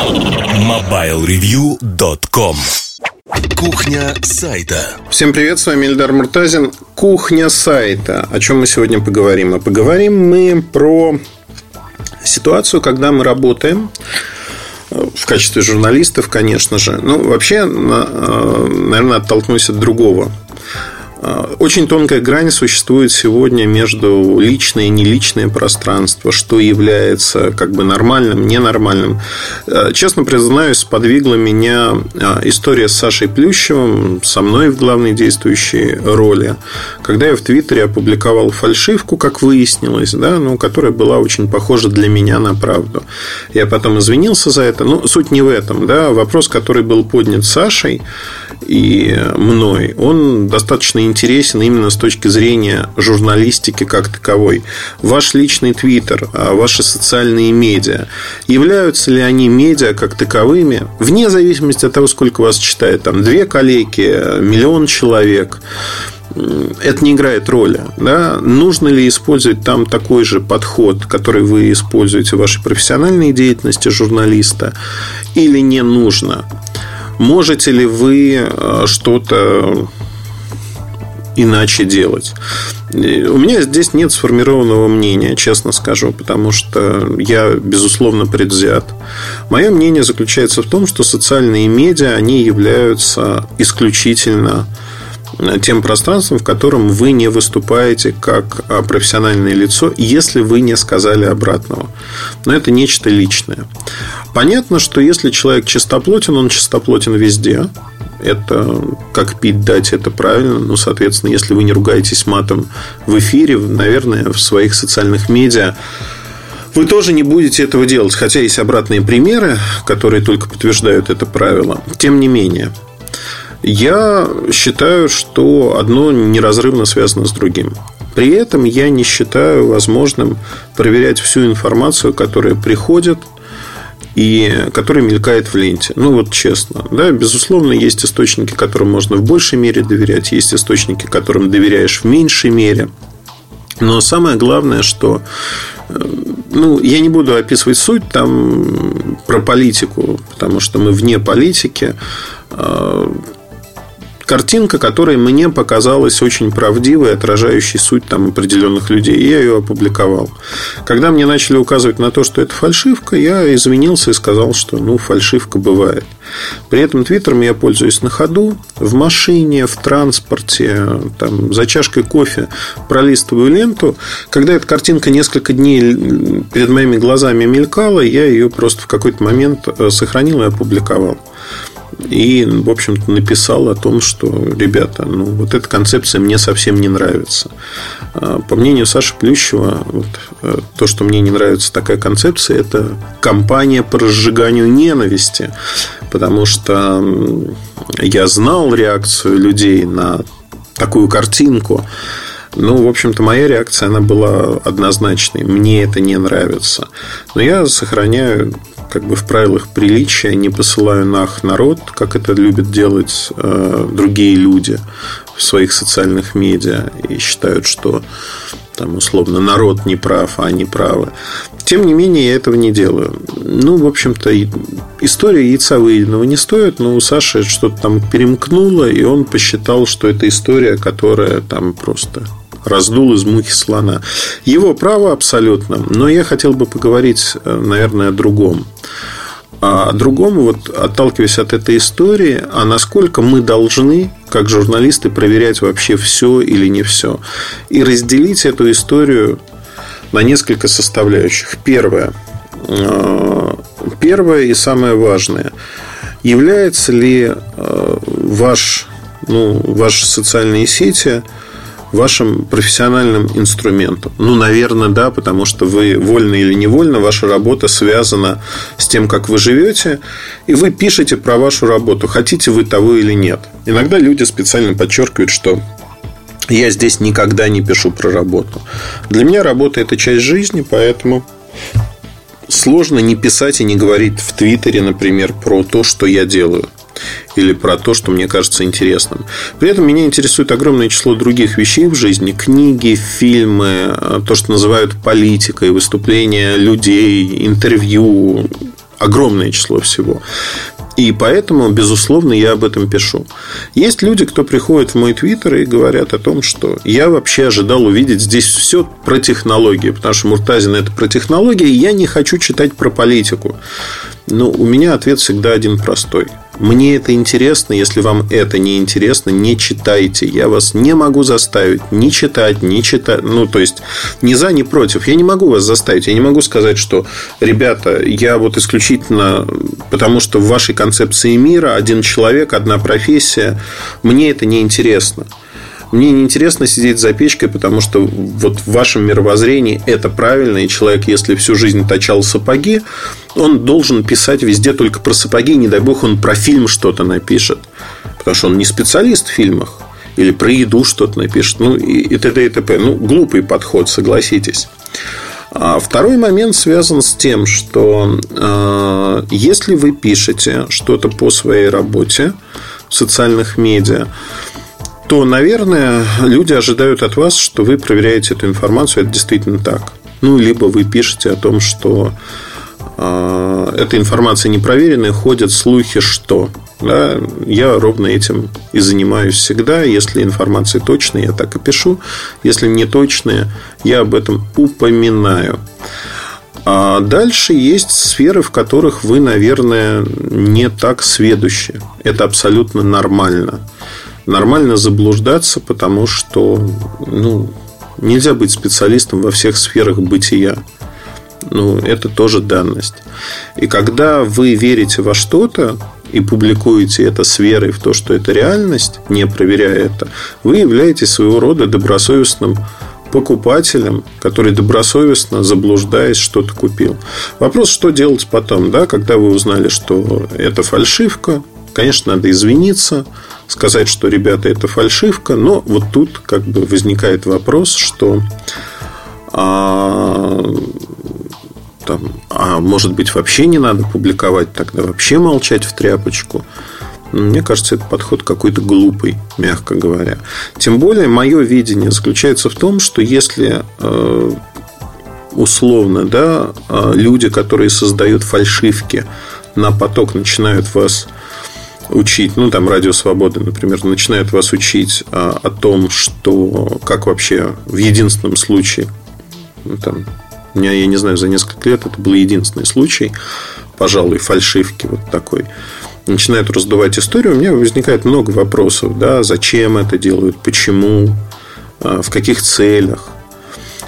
MobileReview.com Кухня сайта. Всем привет, с вами Эльдар Муртазин. Кухня сайта. О чем мы сегодня поговорим? А поговорим мы про ситуацию, когда мы работаем в качестве журналистов, конечно же. Ну, вообще, наверное, оттолкнусь от другого. А, очень тонкая грань существует сегодня между личное и неличное пространство, что является как бы нормальным, ненормальным. А, честно признаюсь, сподвигла меня а, история с Сашей Плющевым, со мной в главной действующей роли, когда я в Твиттере опубликовал фальшивку, как выяснилось, да, ну, которая была очень похожа для меня на правду. Я потом извинился за это, но суть не в этом. Да. Вопрос, который был поднят Сашей и мной, он достаточно интересен именно с точки зрения журналистики как таковой. Ваш личный твиттер, а ваши социальные медиа, являются ли они медиа как таковыми, вне зависимости от того, сколько вас читает, там, две коллеги, миллион человек, это не играет роли. Да? Нужно ли использовать там такой же подход, который вы используете в вашей профессиональной деятельности журналиста, или не нужно? Можете ли вы э, что-то иначе делать. У меня здесь нет сформированного мнения, честно скажу, потому что я, безусловно, предвзят. Мое мнение заключается в том, что социальные медиа, они являются исключительно тем пространством, в котором вы не выступаете как профессиональное лицо, если вы не сказали обратного. Но это нечто личное. Понятно, что если человек чистоплотен, он чистоплотен везде. Это как пить дать, это правильно. Ну, соответственно, если вы не ругаетесь матом в эфире, наверное, в своих социальных медиа вы тоже не будете этого делать. Хотя есть обратные примеры, которые только подтверждают это правило. Тем не менее, я считаю, что одно неразрывно связано с другим. При этом я не считаю возможным проверять всю информацию, которая приходит и которая мелькает в ленте. Ну, вот честно. Да, безусловно, есть источники, которым можно в большей мере доверять, есть источники, которым доверяешь в меньшей мере. Но самое главное, что э, ну, я не буду описывать суть там про политику, потому что мы вне политики. Картинка, которая мне показалась очень правдивой, отражающей суть там определенных людей. И я ее опубликовал. Когда мне начали указывать на то, что это фальшивка, я извинился и сказал, что ну, фальшивка бывает. При этом твиттером я пользуюсь на ходу, в машине, в транспорте, там, за чашкой кофе пролистываю ленту. Когда эта картинка несколько дней перед моими глазами мелькала, я ее просто в какой-то момент э, сохранил и опубликовал и, в общем-то, написал о том, что, ребята, ну, вот эта концепция мне совсем не нравится. А, по мнению Саши Плющева, вот, э, то, что мне не нравится такая концепция, это кампания по разжиганию ненависти, потому что я знал реакцию людей на такую картинку, ну, в общем-то, моя реакция, она была однозначной. Мне это не нравится. Но я сохраняю как бы в правилах приличия, не посылаю нах народ, как это любят делать э, другие люди в своих социальных медиа и считают, что там условно народ не прав, а они правы. Тем не менее, я этого не делаю. Ну, в общем-то, история яйца выеденного не стоит, но у Саши что-то там перемкнуло, и он посчитал, что это история, которая там просто раздул из мухи слона. Его право абсолютно. Но я хотел бы поговорить, э, наверное, о другом. А о другом, вот отталкиваясь от этой истории, а насколько мы должны, как журналисты, проверять вообще все или не все. И разделить эту историю на несколько составляющих. Первое. Э, первое и самое важное. Является ли э, ваш, ну, ваши социальные сети вашим профессиональным инструментом? Ну, наверное, да, потому что вы вольно или невольно, ваша работа связана с тем, как вы живете, и вы пишете про вашу работу, хотите вы того или нет. Иногда люди специально подчеркивают, что я здесь никогда не пишу про работу. Для меня работа – это часть жизни, поэтому сложно не писать и не говорить в Твиттере, например, про то, что я делаю или про то, что мне кажется интересным. При этом меня интересует огромное число других вещей в жизни. Книги, фильмы, то, что называют политикой, выступления людей, интервью, огромное число всего. И поэтому, безусловно, я об этом пишу. Есть люди, кто приходит в мой твиттер и говорят о том, что я вообще ожидал увидеть здесь все про технологии, потому что Муртазин это про технологии, и я не хочу читать про политику. Но у меня ответ всегда один простой. Мне это интересно, если вам это не интересно, не читайте. Я вас не могу заставить ни читать, ни читать. Ну, то есть, ни за, ни против. Я не могу вас заставить. Я не могу сказать, что, ребята, я вот исключительно потому, что в вашей концепции мира один человек, одна профессия, мне это не интересно. Мне не интересно сидеть за печкой, потому что вот в вашем мировоззрении это правильно, и человек, если всю жизнь точал сапоги, он должен писать везде только про сапоги, не дай бог он про фильм что-то напишет, потому что он не специалист в фильмах или про еду что-то напишет, ну и т.д. и т.п. Ну, глупый подход, согласитесь. А второй момент связан с тем, что э, если вы пишете что-то по своей работе в социальных медиа, то, наверное, люди ожидают от вас, что вы проверяете эту информацию, это действительно так. Ну, либо вы пишете о том, что э, эта информация непроверенная, ходят слухи, что. Да, я ровно этим и занимаюсь всегда. Если информация точная, я так и пишу. Если не точная, я об этом упоминаю. А дальше есть сферы, в которых вы, наверное, не так сведущи. Это абсолютно нормально нормально заблуждаться, потому что ну, нельзя быть специалистом во всех сферах бытия. Ну, это тоже данность. И когда вы верите во что-то и публикуете это с верой в то, что это реальность, не проверяя это, вы являетесь своего рода добросовестным покупателем, который добросовестно, заблуждаясь, что-то купил. Вопрос, что делать потом, да, когда вы узнали, что это фальшивка, конечно, надо извиниться, сказать, что, ребята, это фальшивка. Но вот тут как бы возникает вопрос, что а, там, а может быть вообще не надо публиковать, тогда вообще молчать в тряпочку. Мне кажется, это подход какой-то глупый, мягко говоря. Тем более, мое видение заключается в том, что если э, условно, да, э, люди, которые создают фальшивки на поток, начинают вас учить, ну, там, Радио Свободы, например, начинают вас учить а, о том, что как вообще в единственном случае, ну, там, меня, я не знаю, за несколько лет это был единственный случай, пожалуй, фальшивки вот такой, начинают раздувать историю, у меня возникает много вопросов, да, зачем это делают, почему, а, в каких целях.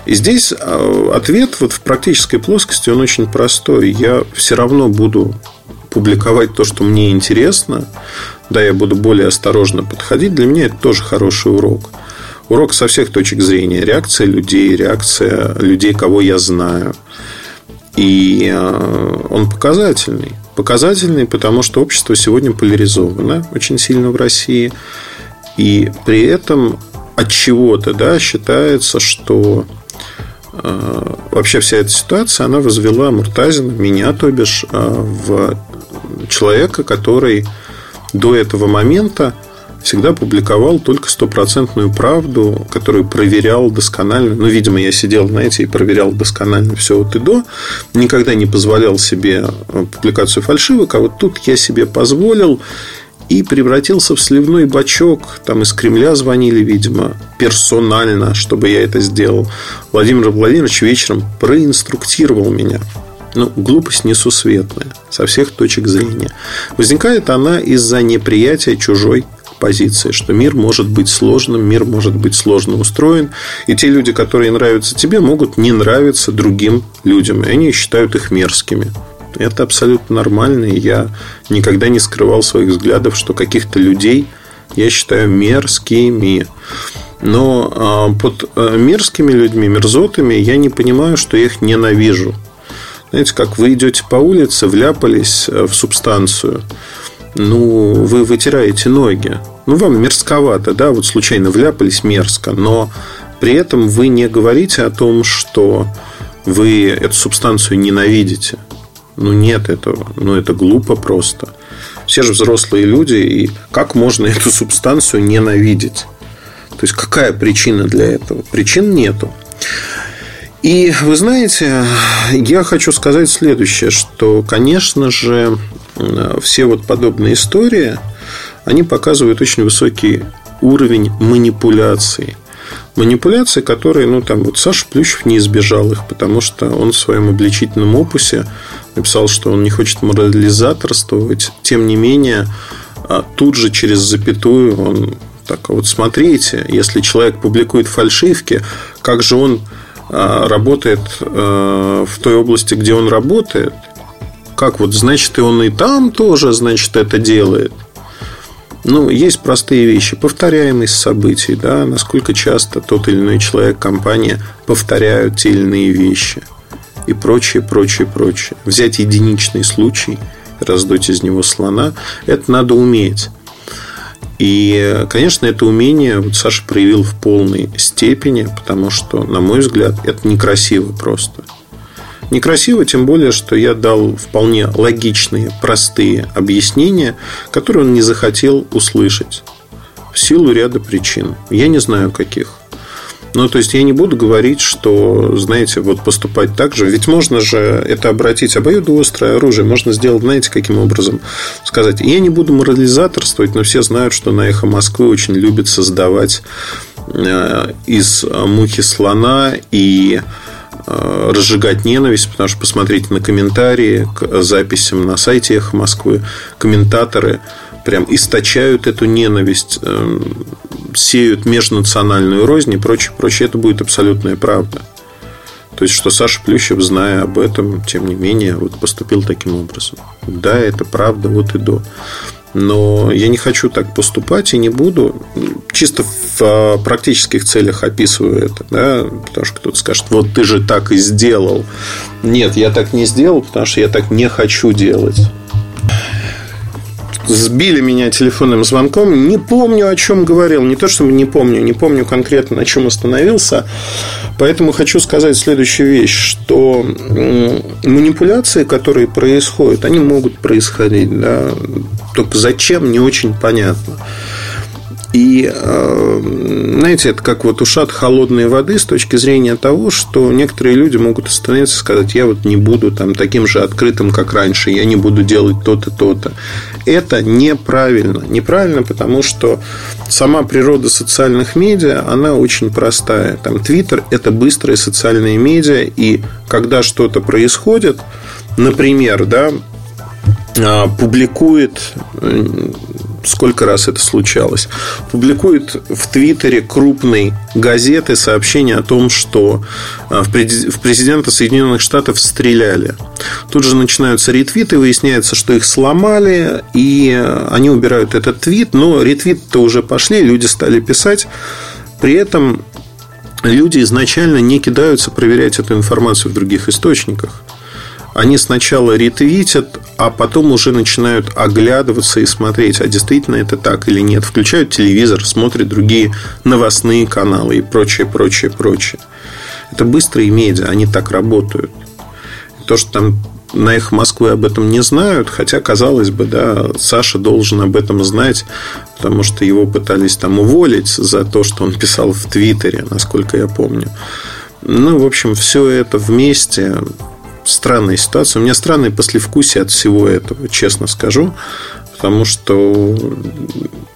И здесь а, ответ вот в практической плоскости, он очень простой. Я все равно буду публиковать то, что мне интересно, да, я буду более осторожно подходить, для меня это тоже хороший урок. Урок со всех точек зрения. Реакция людей, реакция людей, кого я знаю. И э, он показательный. Показательный, потому что общество сегодня поляризовано очень сильно в России. И при этом от чего-то да, считается, что э, вообще вся эта ситуация, она возвела Муртазина, меня, то бишь, э, в человека, который до этого момента всегда публиковал только стопроцентную правду, которую проверял досконально. Ну, видимо, я сидел, знаете, и проверял досконально все от и до. Никогда не позволял себе э, публикацию фальшивок, а вот тут я себе позволил и превратился в сливной бачок. Там из Кремля звонили, видимо, персонально, чтобы я это сделал. Владимир Владимирович вечером проинструктировал меня ну, глупость несусветная со всех точек зрения. Возникает она из-за неприятия чужой позиции, что мир может быть сложным, мир может быть сложно устроен, и те люди, которые нравятся тебе, могут не нравиться другим людям, и они считают их мерзкими. Это абсолютно нормально, и я никогда не скрывал своих взглядов, что каких-то людей я считаю мерзкими. Но а, под э, мерзкими людьми, мерзотами, я не понимаю, что я их ненавижу. Знаете, как вы идете по улице, вляпались э, в субстанцию, ну, вы вытираете ноги. Ну, вам мерзковато, да, вот случайно вляпались мерзко, но при этом вы не говорите о том, что вы эту субстанцию ненавидите. Ну, нет этого. Ну, это глупо просто. Все же взрослые люди, и как можно эту субстанцию ненавидеть? То есть, какая причина для этого? Причин нету. И вы знаете, я хочу сказать следующее, что, конечно же, все вот подобные истории, они показывают очень высокий уровень манипуляции. Манипуляции, которые, ну, там, вот Саша Плющев не избежал их, потому что он в своем обличительном опусе написал, что он не хочет морализаторствовать. Тем не менее, а тут же через запятую он так вот смотрите, если человек публикует фальшивки, как же он а, работает а, в той области, где он работает, как вот, значит, и он и там тоже, значит, это делает. Ну, есть простые вещи. Повторяемость событий, да, насколько часто тот или иной человек, компания повторяют те или иные вещи и прочее, прочее, прочее. Взять единичный случай, раздуть из него слона, это надо уметь. И, конечно, это умение вот Саша проявил в полной степени, потому что, на мой взгляд, это некрасиво просто. Некрасиво, тем более, что я дал вполне логичные, простые объяснения, которые он не захотел услышать. В силу ряда причин. Я не знаю, каких. Ну, то есть я не буду говорить, что, знаете, вот поступать так же. Ведь можно же это обратить обоюдоострое оружие. Можно сделать, знаете, каким образом сказать. Я не буду морализаторствовать, но все знают, что на эхо Москвы очень любят создавать э, из мухи слона и э, разжигать ненависть, потому что посмотрите на комментарии к записям на сайте Эхо Москвы, комментаторы прям источают эту ненависть, эм, сеют межнациональную рознь и прочее, прочее. Это будет абсолютная правда. То есть, что Саша Плющев, зная об этом, тем не менее, вот поступил таким образом. Да, это правда вот и до. Но я не хочу так поступать и не буду. Чисто в а, практических целях описываю это. Да? Потому что кто-то скажет, вот ты же так и сделал. Нет, я так не сделал, потому что я так не хочу делать сбили меня телефонным звонком. Не помню, о чем говорил. Не то, что не помню, не помню конкретно, на чем остановился. Поэтому хочу сказать следующую вещь, что манипуляции, которые происходят, они могут происходить. Да? Только зачем, не очень понятно. И, э, знаете, это как вот ушат холодной воды с точки зрения того, что некоторые люди могут остановиться и сказать, я вот не буду там таким же открытым, как раньше, я не буду делать то-то, то-то. Это неправильно. Неправильно, потому что сама природа социальных медиа, она очень простая. Там Твиттер – это быстрые социальные медиа, и когда что-то происходит, например, да, а, публикует сколько раз это случалось, публикует в Твиттере крупной газеты сообщение о том, что а, в президента Соединенных Штатов стреляли. Тут же начинаются ретвиты, выясняется, что их сломали, и они убирают этот твит, но ретвиты-то уже пошли, люди стали писать. При этом люди изначально не кидаются проверять эту информацию в других источниках они сначала ретвитят, а потом уже начинают оглядываться и смотреть, а действительно это так или нет. Включают телевизор, смотрят другие новостные каналы и прочее, прочее, прочее. Это быстрые медиа, они так работают. То, что там на их Москвы об этом не знают, хотя, казалось бы, да, Саша должен об этом знать, потому что его пытались там уволить за то, что он писал в Твиттере, насколько я помню. Ну, в общем, все это вместе странная ситуация. У меня странное послевкусие от всего этого, честно скажу. Потому что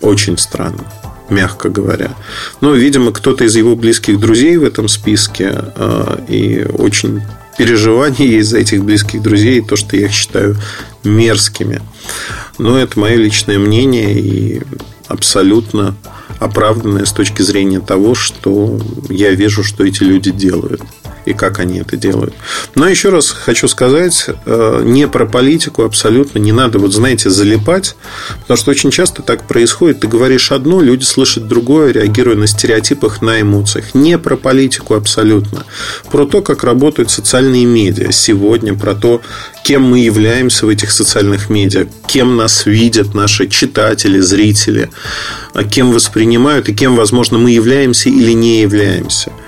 очень странно мягко говоря. Но, видимо, кто-то из его близких друзей в этом списке, а, и очень переживания есть за этих близких друзей, то, что я их считаю мерзкими. Но это мое личное мнение и абсолютно оправданное с точки зрения того, что я вижу, что эти люди делают и как они это делают. Но еще раз хочу сказать, э, не про политику абсолютно не надо, вот знаете, залипать, потому что очень часто так происходит. Ты говоришь одно, люди слышат другое, реагируя на стереотипах, на эмоциях. Не про политику абсолютно. Про то, как работают социальные медиа сегодня, про то, кем мы являемся в этих социальных медиа, кем нас видят наши читатели, зрители, а кем воспринимают и кем, возможно, мы являемся или не являемся –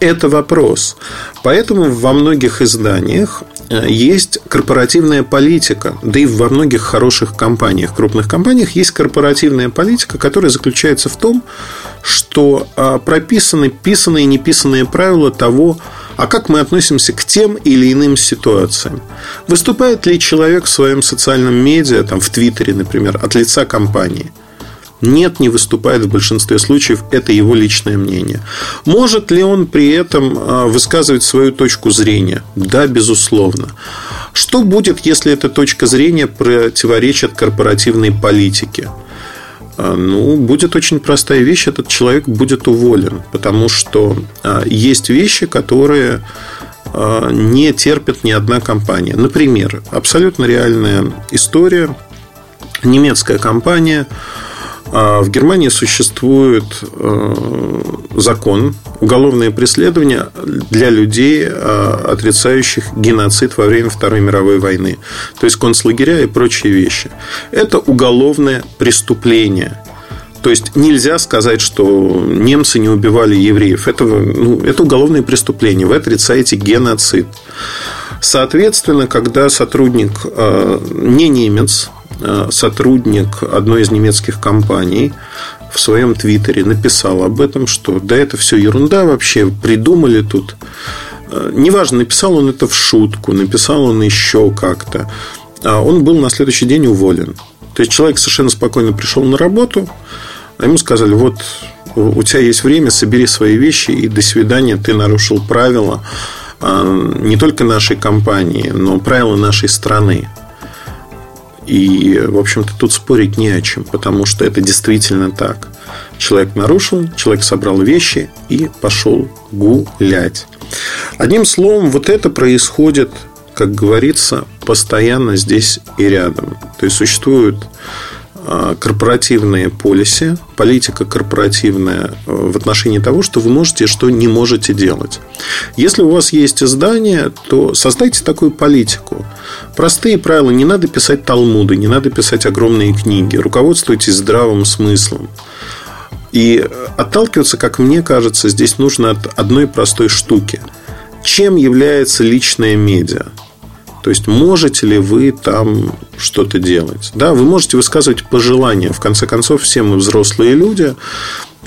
Это вопрос. Поэтому во многих изданиях э, есть корпоративная политика, да и во многих хороших компаниях, крупных компаниях есть корпоративная политика, которая заключается в том, что а, прописаны писанные и неписанные правила того, а как мы относимся к тем или иным ситуациям. Выступает ли человек в своем социальном медиа, там, в Твиттере, например, от лица компании – нет, не выступает в большинстве случаев, это его личное мнение. Может ли он при этом а, высказывать свою точку зрения? Да, безусловно. Что будет, если эта точка зрения противоречит корпоративной политике? А, ну, будет очень простая вещь, этот человек будет уволен, потому что а, есть вещи, которые не терпит ни одна компания. Например, абсолютно реальная история. Немецкая компания в Германии существует э, закон, уголовное преследование для людей, э, отрицающих геноцид во время Второй мировой войны. То есть концлагеря и прочие вещи. Это уголовное преступление. То есть нельзя сказать, что немцы не убивали евреев. Это, ну, это уголовное преступление. Вы отрицаете геноцид. Соответственно, когда сотрудник э, не немец, сотрудник одной из немецких компаний в своем твиттере написал об этом, что да это все ерунда вообще, придумали тут. Э, неважно, написал он это в шутку, написал он еще как-то. А он был на следующий день уволен. То есть человек совершенно спокойно пришел на работу, а ему сказали, вот у тебя есть время, собери свои вещи и до свидания, ты нарушил правила а, не только нашей компании, но правила нашей страны. И, в общем-то, тут спорить не о чем, потому что это действительно так. Человек нарушил, человек собрал вещи и пошел гулять. Одним словом, вот это происходит, как говорится, постоянно здесь и рядом. То есть существуют корпоративные полиси, политика корпоративная э, в отношении того, что вы можете, что не можете делать. Если у вас есть издание, то создайте такую политику. Простые правила. Не надо писать талмуды, не надо писать огромные книги. Руководствуйтесь здравым смыслом. И отталкиваться, как мне кажется, здесь нужно от одной простой штуки. Чем является личная медиа? То есть, можете ли вы там что-то делать? Да, вы можете высказывать пожелания. В конце концов, все мы взрослые люди,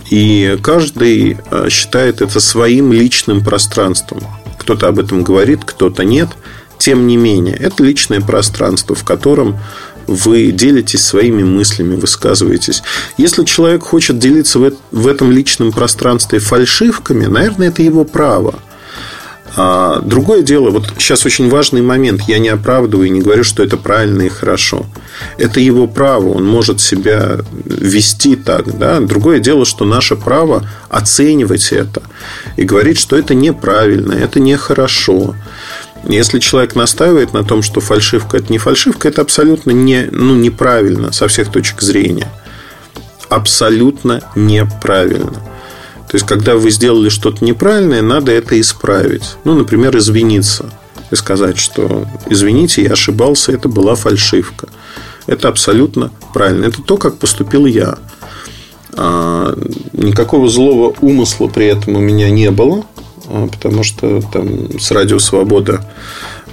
и каждый э, считает это своим личным пространством. Кто-то об этом говорит, кто-то нет. Тем не менее, это личное пространство, в котором вы делитесь своими мыслями, высказываетесь. Если человек хочет делиться в этом личном пространстве фальшивками, наверное, это его право. А другое дело, вот сейчас очень важный момент, я не оправдываю и не говорю, что это правильно и хорошо. Это его право, он может себя вести так. Да? Другое дело, что наше право оценивать это и говорить, что это неправильно, это нехорошо. Если человек настаивает на том, что фальшивка это не фальшивка, это абсолютно не, ну, неправильно со всех точек зрения. Абсолютно неправильно. То есть, когда вы сделали что-то неправильное, надо это исправить. Ну, например, извиниться и сказать, что извините, я ошибался, это была фальшивка. Это абсолютно правильно. Это то, как поступил я. А, никакого злого умысла при этом у меня не было, а, потому что там с Радио Свобода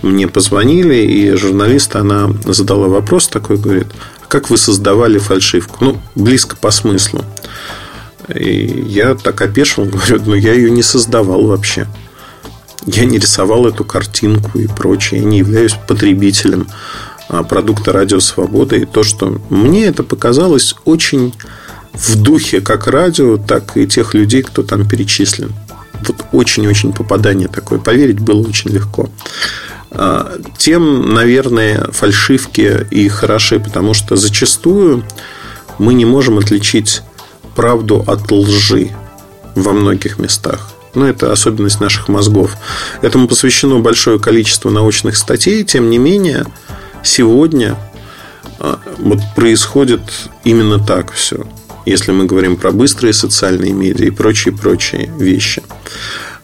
мне позвонили, и журналист, она задала вопрос такой, говорит, «А как вы создавали фальшивку? Ну, близко по смыслу. И я так опешил, говорю, ну я ее не создавал вообще. Я не рисовал эту картинку и прочее. Я не являюсь потребителем а, продукта Радио Свобода. И то, что мне это показалось очень в духе как радио, так и тех людей, кто там перечислен. Вот очень-очень попадание такое. Поверить было очень легко. А, тем, наверное, фальшивки и хороши, потому что зачастую мы не можем отличить правду от лжи во многих местах. Но ну, это особенность наших мозгов. Этому посвящено большое количество научных статей. Тем не менее, сегодня а, вот происходит именно так все. Если мы говорим про быстрые социальные медиа и прочие-прочие вещи.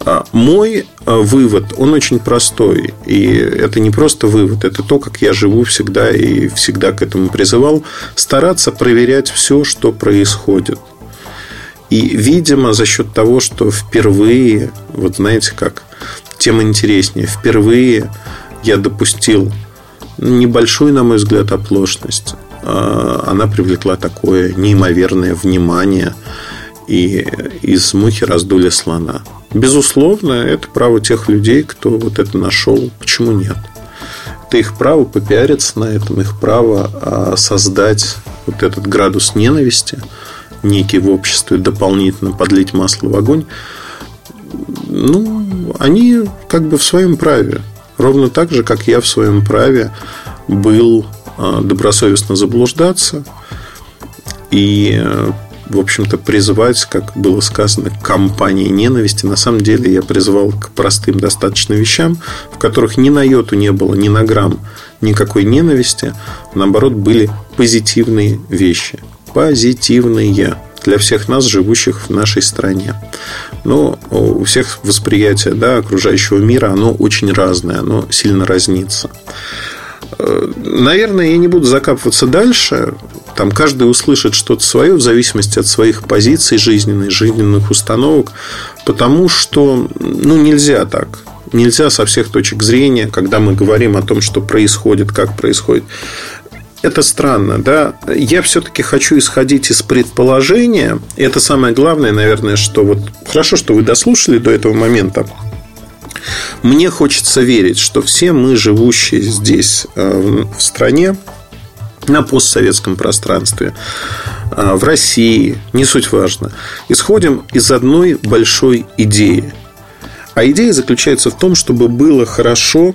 А, мой а, вывод, он очень простой. И это не просто вывод, это то, как я живу всегда и всегда к этому призывал. Стараться проверять все, что происходит. И, видимо, за счет того, что впервые, вот знаете как, тем интереснее, впервые я допустил небольшую, на мой взгляд, оплошность. А, она привлекла такое неимоверное внимание, и из мухи раздули слона. Безусловно, это право тех людей, кто вот это нашел. Почему нет? Это их право попиариться на этом, их право а, создать вот этот градус ненависти, некий в обществе, дополнительно подлить масло в огонь. Ну, они как бы в своем праве. Ровно так же, как я в своем праве был а, добросовестно заблуждаться и в общем-то, призывать, как было сказано, к кампании ненависти. На самом деле я призывал к простым достаточно вещам, в которых ни на йоту не было, ни на грамм никакой ненависти. Наоборот, были позитивные вещи. Позитивные для всех нас, живущих в нашей стране. Но у всех восприятие да, окружающего мира, оно очень разное, оно сильно разнится. Э, наверное, я не буду закапываться дальше. Там каждый услышит что-то свое в зависимости от своих позиций жизненных, жизненных установок, потому что ну, нельзя так. Нельзя со всех точек зрения, когда мы говорим о том, что происходит, как происходит. Это странно, да? Я все-таки хочу исходить из предположения. И это самое главное, наверное, что вот хорошо, что вы дослушали до этого момента. Мне хочется верить, что все мы, живущие здесь э, в стране, на постсоветском пространстве, э, в России, не суть важно, исходим из одной большой идеи. А идея заключается в том, чтобы было хорошо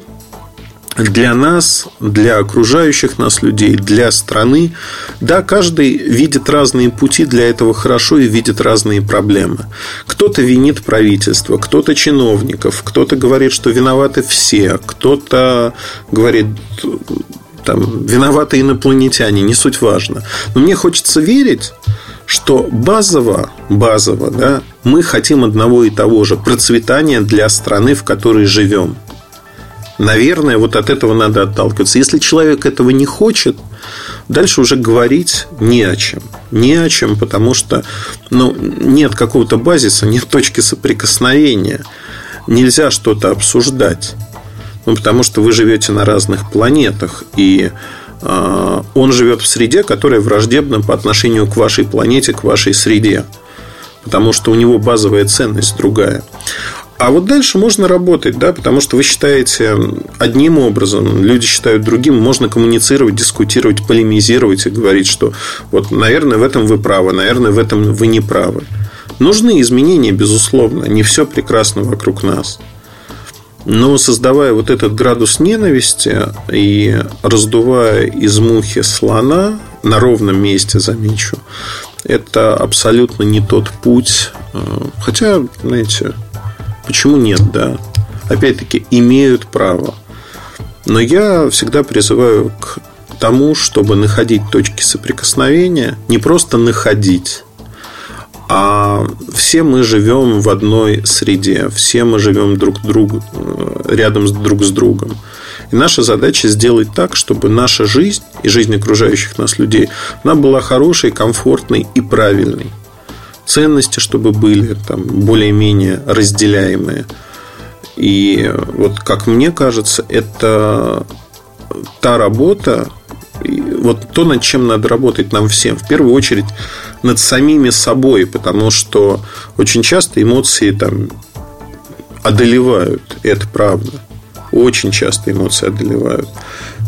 для нас, для окружающих нас людей, для страны. Да, каждый видит разные пути для этого хорошо и видит разные проблемы. Кто-то винит правительство, кто-то чиновников, кто-то говорит, что виноваты все, кто-то говорит, там, виноваты инопланетяне, не суть важно. Но мне хочется верить, что базово, базово, да, мы хотим одного и того же процветания для страны, в которой живем – Наверное, вот от этого надо отталкиваться. Если человек этого не хочет, дальше уже говорить не о чем. Не о чем, потому что ну, нет какого-то базиса, нет точки соприкосновения. Нельзя что-то обсуждать. Ну, потому что вы живете на разных планетах, и э, он живет в среде, которая враждебна по отношению к вашей планете, к вашей среде. Потому что у него базовая ценность другая. А вот дальше можно работать, да, потому что вы считаете одним образом, люди считают другим, можно коммуницировать, дискутировать, полемизировать и говорить, что вот, наверное, в этом вы правы, наверное, в этом вы не правы. Нужны изменения, безусловно, не все прекрасно вокруг нас. Но создавая вот этот градус ненависти и раздувая из мухи слона на ровном месте, замечу, это абсолютно не тот путь. Хотя, знаете, Почему нет, да? Опять-таки, имеют право. Но я всегда призываю к тому, чтобы находить точки соприкосновения, не просто находить, а все мы живем в одной среде, все мы живем друг другу, рядом с друг с другом. И наша задача сделать так, чтобы наша жизнь и жизнь окружающих нас людей, она была хорошей, комфортной и правильной ценности, чтобы были там более-менее разделяемые. И вот как мне кажется, это та работа, вот то, над чем надо работать нам всем, в первую очередь над самими собой, потому что очень часто эмоции там одолевают, это правда. Очень часто эмоции одолевают.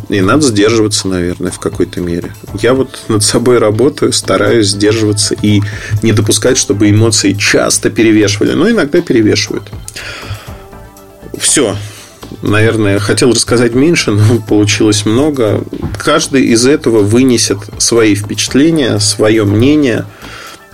И надо сдерживаться, наверное, в какой-то мере. Я вот над собой работаю, стараюсь сдерживаться и не допускать, чтобы эмоции часто перевешивали, но иногда перевешивают. Все. Наверное, хотел рассказать меньше, но получилось много. Каждый из этого вынесет свои впечатления, свое мнение.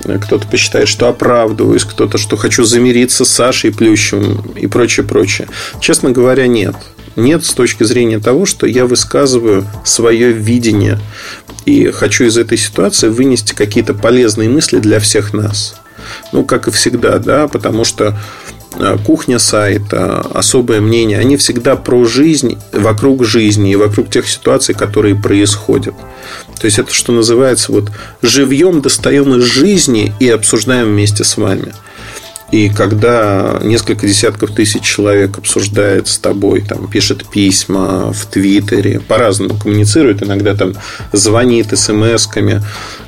Кто-то посчитает, что оправдываюсь, кто-то, что хочу замириться с Сашей Плющевым и прочее, прочее. Честно говоря, нет нет с точки зрения того, что я высказываю свое видение и хочу из этой ситуации вынести какие-то полезные мысли для всех нас. Ну, как и всегда, да, потому что э, кухня сайта, особое мнение, они всегда про жизнь, вокруг жизни и вокруг тех ситуаций, которые происходят. То есть это, что называется, вот живьем достаем из жизни и обсуждаем вместе с вами. И когда несколько десятков тысяч человек обсуждает с тобой, там, пишет письма в Твиттере, по-разному коммуницирует, иногда там звонит смс-ками,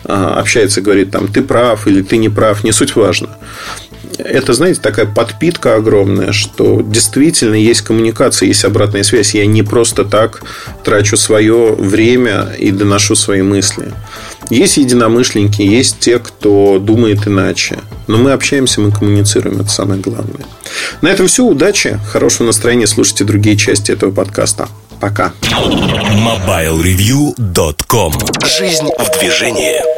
а, общается, говорит, там, ты прав или ты не прав, не суть важно. Это, знаете, такая подпитка огромная, что действительно есть коммуникация, есть обратная связь. Я не просто так трачу свое время и доношу свои мысли. Есть единомышленники, есть те, кто думает иначе. Но мы общаемся, мы коммуницируем, это самое главное. На этом все. Удачи, хорошего настроения. Слушайте другие части этого подкаста. Пока. MobileReview.com Жизнь в движении.